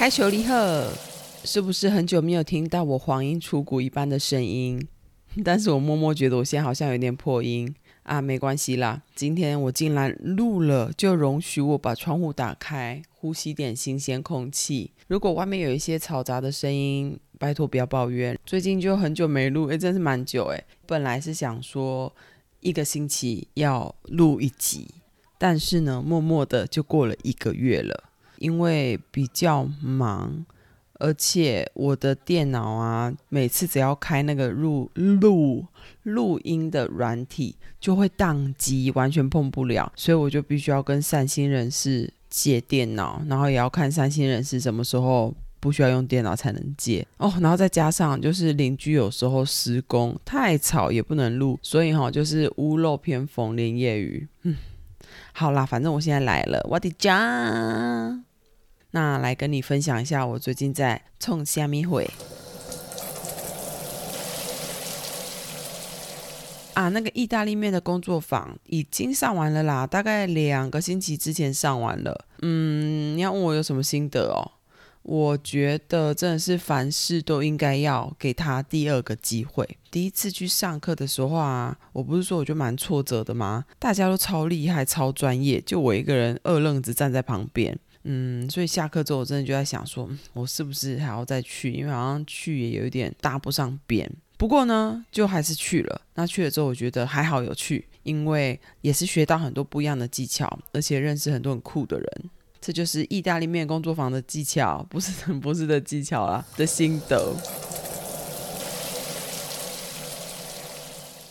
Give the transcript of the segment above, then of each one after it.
开球礼盒，是不是很久没有听到我黄莺出谷一般的声音？但是我默默觉得我现在好像有点破音啊，没关系啦。今天我竟然录了，就容许我把窗户打开，呼吸点新鲜空气。如果外面有一些嘈杂的声音，拜托不要抱怨。最近就很久没录，诶，真是蛮久诶。本来是想说一个星期要录一集，但是呢，默默的就过了一个月了。因为比较忙，而且我的电脑啊，每次只要开那个录录录音的软体，就会宕机，完全碰不了，所以我就必须要跟善心人士借电脑，然后也要看善心人士什么时候不需要用电脑才能借哦，然后再加上就是邻居有时候施工太吵也不能录，所以哈、就是屋漏偏逢连夜雨，嗯，好啦，反正我现在来了，我的家。那来跟你分享一下，我最近在冲虾米会啊，那个意大利面的工作坊已经上完了啦，大概两个星期之前上完了。嗯，你要问我有什么心得哦？我觉得真的是凡事都应该要给他第二个机会。第一次去上课的时候啊，我不是说我就蛮挫折的吗？大家都超厉害、超专业，就我一个人二愣子站在旁边。嗯，所以下课之后，我真的就在想说，我是不是还要再去？因为好像去也有一点搭不上边。不过呢，就还是去了。那去了之后，我觉得还好有去，因为也是学到很多不一样的技巧，而且认识很多很酷的人。这就是意大利面工作坊的技巧，不是 不是的技巧啦，的心得。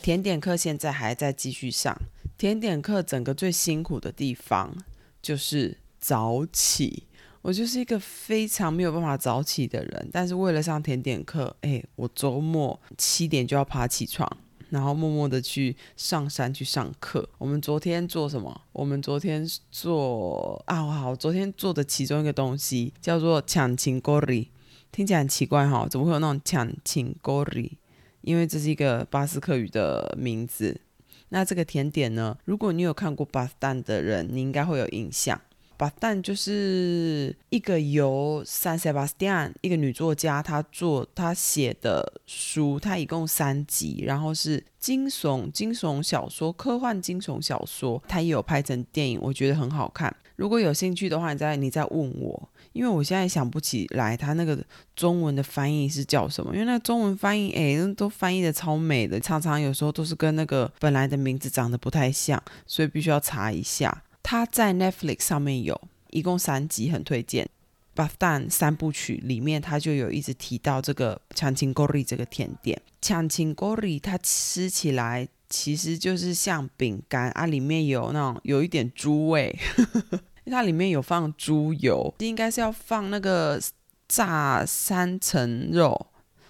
甜点课现在还在继续上。甜点课整个最辛苦的地方就是。早起，我就是一个非常没有办法早起的人。但是为了上甜点课，哎，我周末七点就要爬起床，然后默默的去上山去上课。我们昨天做什么？我们昨天做啊，我好，昨天做的其中一个东西叫做抢青果里，听起来很奇怪哈，怎么会有那种抢青果里？因为这是一个巴斯克语的名字。那这个甜点呢，如果你有看过巴斯蛋的人，你应该会有印象。巴旦就是一个由 San Sebastian 一个女作家她做她写的书，她一共三集，然后是惊悚惊悚小说、科幻惊悚小说，她也有拍成电影，我觉得很好看。如果有兴趣的话，你再你再问我，因为我现在想不起来她那个中文的翻译是叫什么，因为那中文翻译哎都翻译的超美的，常常有时候都是跟那个本来的名字长得不太像，所以必须要查一下。它在 Netflix 上面有一共三集，很推荐。巴旦三部曲里面，它就有一直提到这个强青果里这个甜点。强青果里它吃起来其实就是像饼干啊，里面有那种有一点猪味，因为它里面有放猪油，应该是要放那个炸三层肉。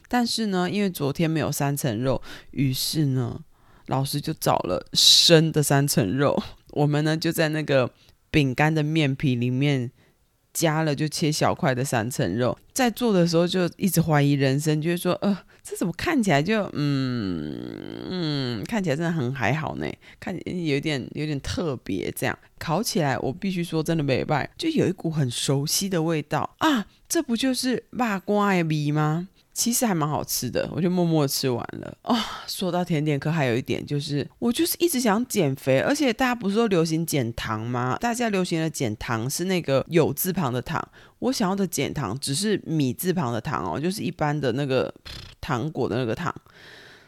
但是呢，因为昨天没有三层肉，于是呢，老师就找了生的三层肉。我们呢就在那个饼干的面皮里面加了就切小块的三层肉，在做的时候就一直怀疑人生，就是说，呃，这怎么看起来就嗯嗯，看起来真的很还好呢，看有点有点特别，这样。烤起来我必须说真的美败，就有一股很熟悉的味道。啊，这不就是肉干的味吗？其实还蛮好吃的，我就默默吃完了、哦。说到甜点课，还有一点就是，我就是一直想减肥，而且大家不是说流行减糖吗？大家流行的减糖是那个有字旁的糖，我想要的减糖只是米字旁的糖哦，就是一般的那个 糖果的那个糖，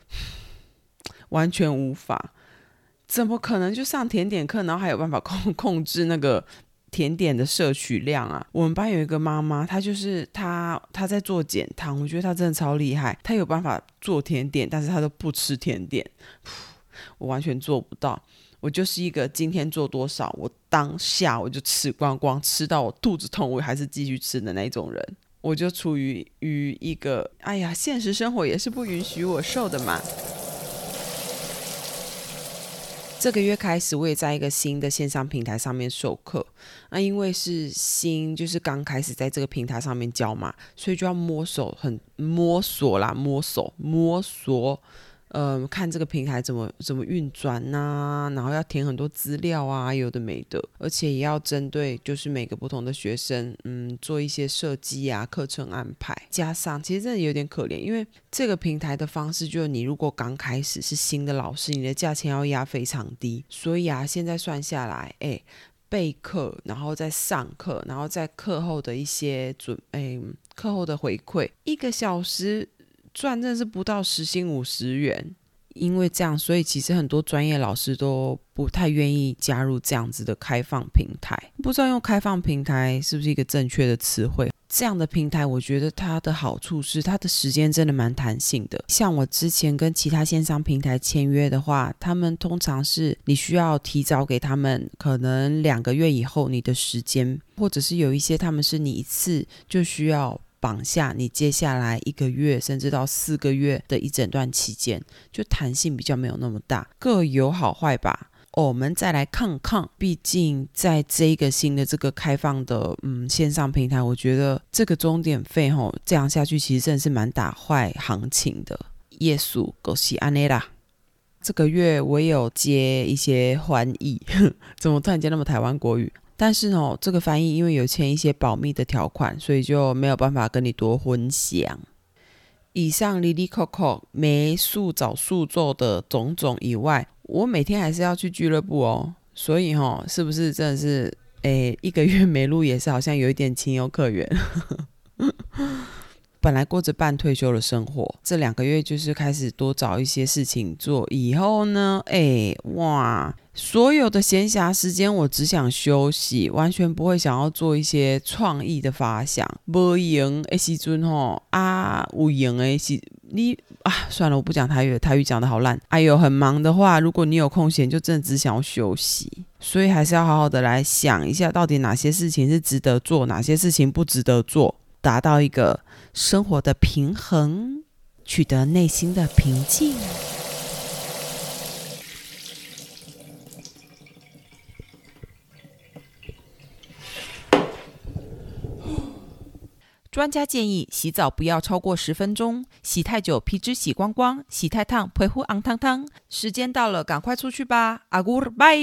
完全无法，怎么可能就上甜点课，然后还有办法控控制那个？甜点的摄取量啊，我们班有一个妈妈，她就是她，她在做减糖，我觉得她真的超厉害，她有办法做甜点，但是她都不吃甜点，我完全做不到。我就是一个今天做多少，我当下我就吃光光，吃到我肚子痛，我还是继续吃的那种人。我就处于于一个，哎呀，现实生活也是不允许我瘦的嘛。这个月开始，我也在一个新的线上平台上面授课。那因为是新，就是刚开始在这个平台上面教嘛，所以就要摸索，很摸索啦，摸索摸索。呃，看这个平台怎么怎么运转呐、然后要填很多资料啊，有的没的，而且也要针对就是每个不同的学生，嗯，做一些设计啊，课程安排。加上其实真的有点可怜，因为这个平台的方式就是你如果刚开始是新的老师，你的价钱要压非常低，所以啊，现在算下来，哎。备课，然后再上课，然后在课后的一些准备，课后的回馈，一个小时赚真的是不到时薪五十元。因为这样，所以其实很多专业老师都不太愿意加入这样子的开放平台。不知道用开放平台是不是一个正确的词汇？这样的平台，我觉得它的好处是它的时间真的蛮弹性的。像我之前跟其他线上平台签约的话，他们通常是你需要提早给他们可能两个月以后你的时间，或者是有一些他们是你一次就需要绑下你接下来一个月甚至到四个月的一整段期间，就弹性比较没有那么大，各有好坏吧。我们再来看看，毕竟在这一个新的这个开放的嗯线上平台，我觉得这个终点费吼这样下去，其实真的是蛮打坏行情的。耶稣，恭喜安内啦！这个月我也有接一些翻译，怎么突然间那么台湾国语？但是呢，这个翻译因为有签一些保密的条款，所以就没有办法跟你多分享。以上 Lily Coco 没速找速做的种种以外，我每天还是要去俱乐部哦，所以哈、哦，是不是真的是，诶，一个月没录也是好像有一点情有可原。本来过着半退休的生活，这两个月就是开始多找一些事情做。以后呢，哎，哇，所有的闲暇时间我只想休息，完全不会想要做一些创意的发想。无闲的时阵吼啊，有闲的时你啊，算了，我不讲台语，台语讲得好烂。哎呦，很忙的话，如果你有空闲，就真的只想要休息。所以还是要好好的来想一下，到底哪些事情是值得做，哪些事情不值得做。达到一个生活的平衡，取得内心的平静。专家建议洗澡不要超过十分钟，洗太久皮脂洗光光，洗太烫皮肤红烫烫。时间到了，赶快出去吧！阿古拜。